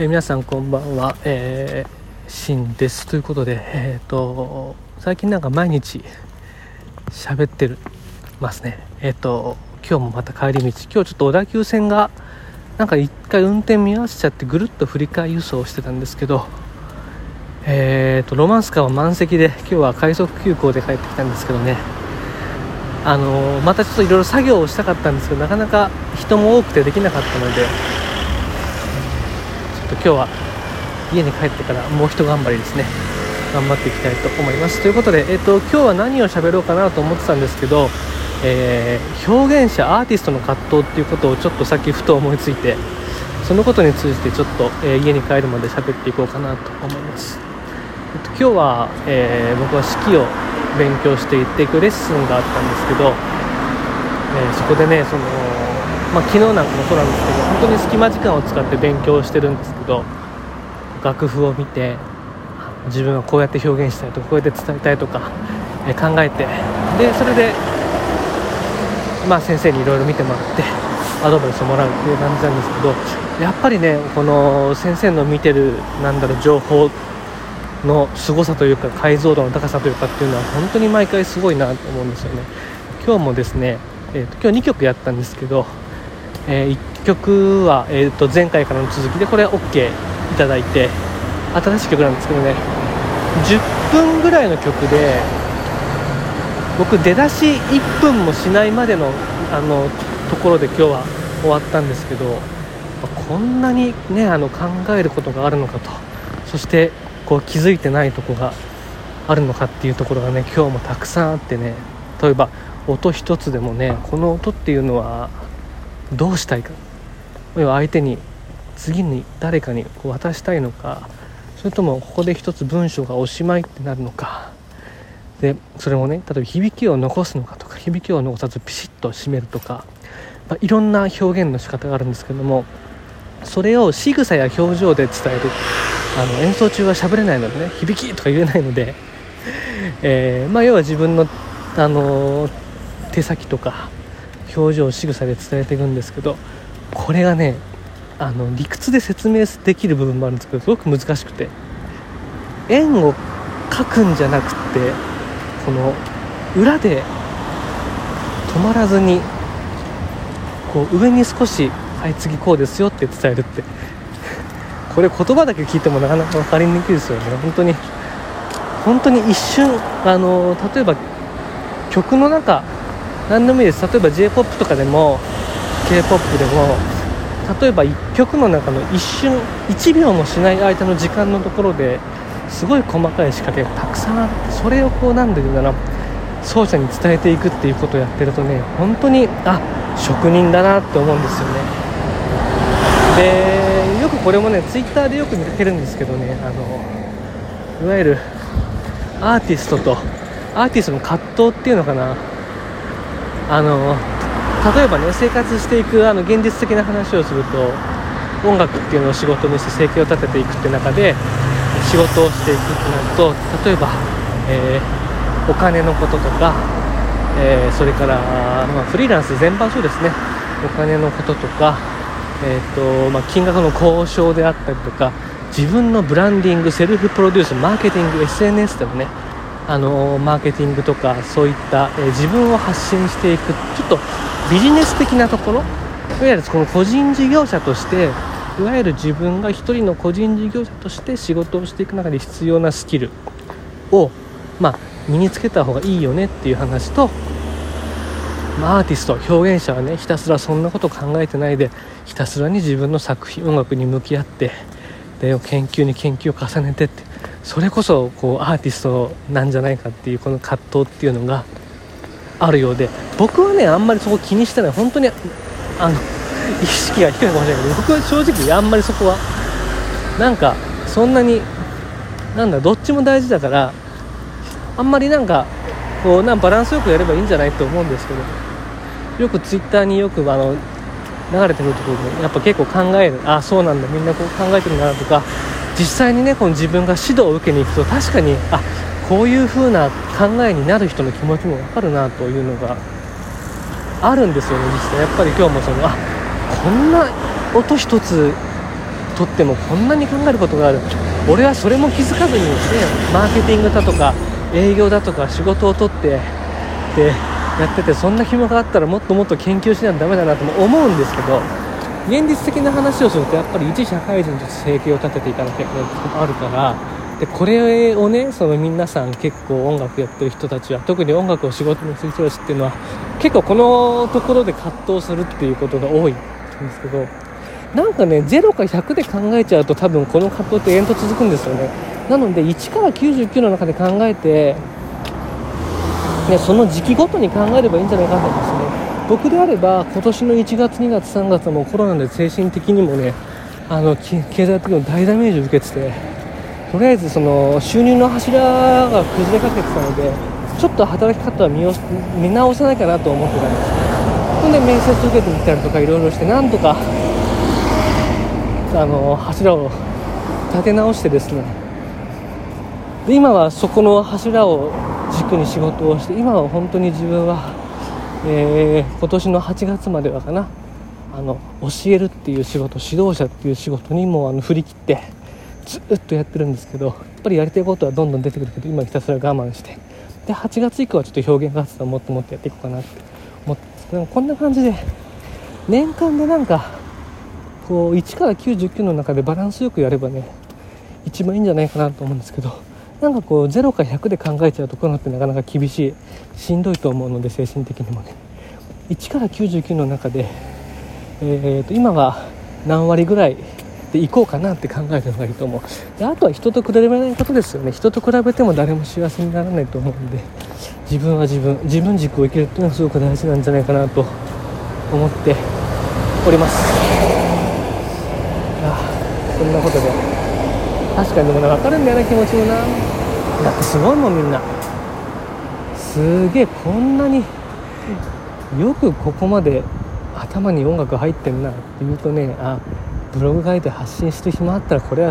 えー、皆さんこんばんは、えー、しんです。ということで、えーと、最近なんか毎日喋ってるますね。えっ、ー、と今日もまた帰り道。今日ちょっと小田急線がなんか一回運転見合わせちゃってぐるっと振り替え輸送してたんですけどえーとロマンスカーは満席で今日は快速急行で帰ってきたんですけどね。あのまたちょっといろいろ作業をしたかったんですけどなかなか人も多くてできなかったのでと今日は家に帰ってからもう一頑張りですね。頑張っていきたいと思います。ということで、えーと、今日は何を喋ろうかなと思ってたんですけど、えー、表現者アーティストの葛藤っていうことをちょっとさっきふと思いついてそのことについてちょっと、えー、家に帰るまで喋っていこうかなと思います、えーと、今日は、え僕は式を勉強していっていくレッスンがあったんですけど、えー、そこでねその、まあ、昨日なんかもそうなんですけど本当に隙間時間を使って勉強してるんですけど楽譜を見て自分はこうやって表現したいとかこうやって伝えたいとか、え、考えてでそれで、まあ、先生にいろいろ見てもらってアドバイスをもらうっていう感じなんですけどやっぱりねこの先生の見てるなんだろう情報の凄さというか解像度の高さというかっていうのは本当に毎回すごいなと思うんですよね。今日もですね、えーと、今日2曲やったんですけど、えー、1曲は、えーと、前回からの続きでこれ OK いただいて新しい曲なんですけどね。10分ぐらいの曲で僕出だし1分もしないまでのあのところで今日は終わったんですけどこんなにねあの考えることがあるのかと。そしてこう気づいてないとこがあるのかっていうところがね今日もたくさんあってね。例えば音一つでもねこの音っていうのはどうしたいか。要は相手に次に誰かに渡したいのかそれともここで一つ文章がおしまいってなるのか。でそれもね例えば響きを残すのかとか響きを残さずピシッと締めるとか、まあ、いろんな表現の仕方があるんですけどもそれを仕草や表情で伝える。あの演奏中は喋れないのでね響きとか言えないので、えー、まあ、要は自分の、あのー、手先とか表情仕草で伝えていくんですけどこれがねあの理屈で説明できる部分もあるんですけどすごく難しくて円を描くんじゃなくてこの裏で止まらずにこう上に少し「はい次こうですよ」って伝えるって。これ言葉だけ聞いてもなかなか分かりにくいですよね。本当に本当に一瞬あの例えば曲の中何でもいいです。例えば j p o p とかでも k p o p でも例えば1曲の中の一瞬1秒もしない間の時間のところですごい細かい仕掛けがたくさんあってそれをこうなんで言うな奏者に伝えていくっていうことをやってるとね本当にあ職人だなって思うんですよね。でよくこれもねツイッターでよく見かけるんですけどねあのいわゆるアーティストとアーティストの葛藤っていうのかな。あの例えばね生活していくあの現実的な話をすると音楽っていうのを仕事にして生計を立てていくって中で仕事をしていくってなると例えば、えー、お金のこととか、えー、それから、まあ、フリーランス全般そうですね。お金のこととかえーとまあ、金額の交渉であったりとか自分のブランディングセルフプロデュースマーケティング SNS でもねあのマーケティングとかそういった、え、自分を発信していくちょっとビジネス的なところいわゆるこの個人事業者としていわゆる自分が一人の個人事業者として仕事をしていく中で必要なスキルを、まあ、身につけた方がいいよねっていう話とまあ、アーティスト表現者はねひたすらそんなこと考えてないでひたすらに自分の作品音楽に向き合ってで研究に研究を重ねてってそれこそこうアーティストなんじゃないかっていうこの葛藤っていうのがあるようで僕はねあんまりそこ気にしてない本当にあの意識が低いかもしれないけど僕は正直あんまりそこはなんかそんなになんだどっちも大事だからあんまりなんかこうなバランスよくやればいいんじゃないと思うんですけどよくツイッターによくあの流れてくるところでやっぱ結構考える。あそうなんだ。みんなこう考えてるんだなとか実際にねこの自分が指導を受けに行くと確かにあこういう風な考えになる人の気持ちも分かるなというのがあるんですよね実際。やっぱり今日もそのあこんな音一つとってもこんなに考えることがある。俺はそれも気づかずに、ね、マーケティングだとか営業だとか仕事を取ってでやっててそんな暇があったらもっともっと研究しないとダメだなとも思うんですけど現実的な話をするとやっぱり一社会人として生計を立てていかなきゃいけないこともあるからでこれをねその皆さん結構音楽やってる人たちは特に音楽を仕事にする人たちっていうのは結構このところで葛藤するっていうことが多いんですけどなんかね0か100で考えちゃうと多分この葛藤って延々と続くんですよね。なので1から99の中で考えて、ね、その時期ごとに考えればいいんじゃないかと思います。僕であれば今年の1月2月3月もコロナで精神的にもねあの経済的にも大ダメージを受けててとりあえずその収入の柱が崩れかけてたのでちょっと働き方は見見直さないかなと思ってたんです。ほんで面接受けてみたりとかいろいろしてなんとかあの柱を立て直してですね。で今はそこの柱を軸に仕事をして今は本当に自分は、えー、今年の8月まではかな。あの教えるっていう仕事指導者っていう仕事にもあの振り切ってずっとやってるんですけどやっぱりやりたいことはどんどん出てくるけど今ひたすら我慢して。で8月以降はちょっと表現活動をもっともっとやっていこうかなって思ってでこんな感じで年間でなんかこう1から99の中でバランスよくやればね一番いいんじゃないかなと思うんですけど。なんかこう0か100で考えちゃうところってなかなか厳しいしんどいと思うので精神的にもね。1から99の中で、えー、と今は何割ぐらいでいこうかなって考えるのがいいと思う。であとは人と比べないことですよね。人と比べても誰も幸せにならないと思うんで自分は自分自分軸を生きるっていうのはすごく大事なんじゃないかなと思っております。あそんなことで。確かにでもね分かるんだよな気持ちもな。だってすごいもんみんな。すげえこんなによくここまで頭に音楽入ってんな。って言うとねあブログ書いて発信して暇あったらこれは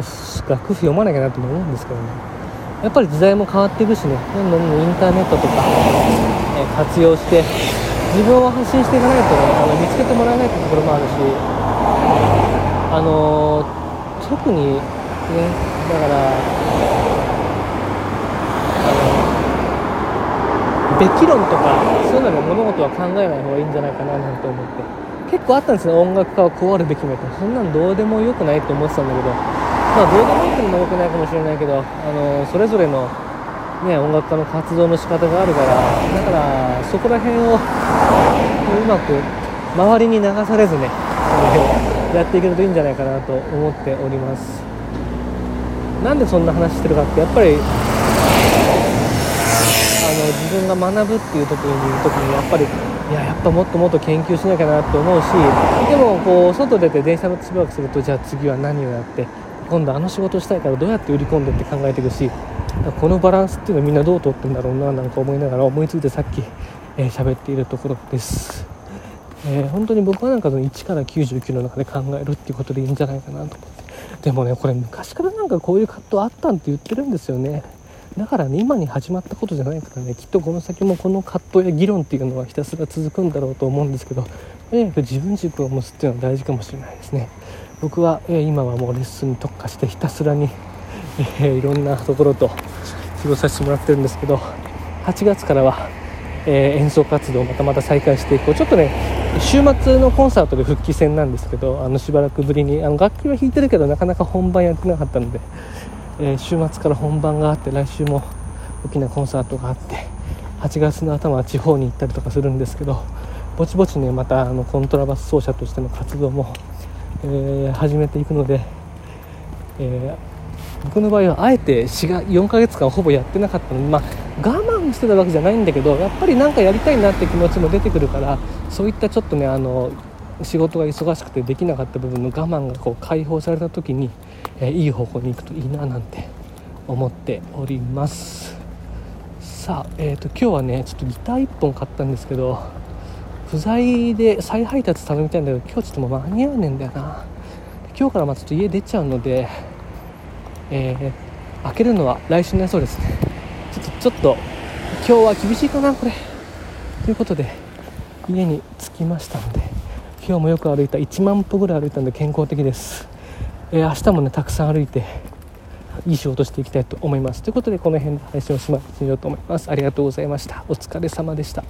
楽譜読まなきゃなと思うんですけどね。やっぱり時代も変わっていくしね。どんどんインターネットとか、え活用して自分を発信していかないとねあの見つけてもらえないってところもあるしあの、特にね。だからあのべき論とかそういうので物事は考えない方がいいんじゃないかななんて思って。結構あったんですね音楽家はこうあるべきみたいな。そんなんどうでもよくないと思ってたんだけど。まあどうでもいいってもよくないかもしれないけどあのそれぞれのね音楽家の活動の仕方があるからだからそこら辺をうまく周りに流されずねやっていけるといいんじゃないかなと思っております。なんでそんな話してるかってやっぱりあの自分が学ぶっていう時にいる時にやっぱりいややっぱもっともっと研究しなきゃなって思うしでもこう外出て電車のしばらくするとじゃあ次は何をやって今度あの仕事したいからどうやって売り込んでって考えていくしこのバランスっていうのはみんなどうとってんだろうななんか思いながら思いついてさっき喋、えー、っているところです、えー、本当に僕はなんかその1から99の中で考えるっていうことでいいんじゃないかなと。思ってでもねこれ昔からなんかこういう葛藤あったんって言ってるんですよね。だからね今に始まったことじゃないからねきっとこの先もこの葛藤や議論っていうのはひたすら続くんだろうと思うんですけどとにかく自分軸を持つっていうのは大事かもしれないですね。僕は、え今はもうレッスンに特化してひたすらに、えー、いろんなところと仕事させてもらってるんですけど8月からは、えー、演奏活動またまた再開していこうちょっとね週末のコンサートで復帰戦なんですけどあのしばらくぶりにあの楽器は弾いてるけどなかなか本番やってなかったのでえー、週末から本番があって来週も大きなコンサートがあって8月の頭は地方に行ったりとかするんですけどぼちぼちねまたあのコントラバス奏者としての活動も、えー、始めていくので、え、僕の場合はあえて4ヶ月間ほぼやってなかったので、まあ、我慢してたわけじゃないんだけどやっぱりなんかやりたいなって気持ちも出てくるからそういったちょっとねあの仕事が忙しくてできなかった部分の我慢がこう解放された時に、え、いい方向に行くといいななんて思っております。さあ、えーと、今日はねちょっとギター1本買ったんですけど不在で再配達頼みたいんだけど今日ちょっともう間に合わねえんだよな。今日からまあちょっと家出ちゃうので、えー、開けるのは来週になりそうですね。ちょっとちょっと今日は厳しいかなこれ。ということで家に着きましたので今日もよく歩いた1万歩ぐらい歩いたんで健康的です。えー、明日もねたくさん歩いていい仕事していきたいと思います。ということでこの辺で配信をしまってみようと思います。ありがとうございました。お疲れ様でした。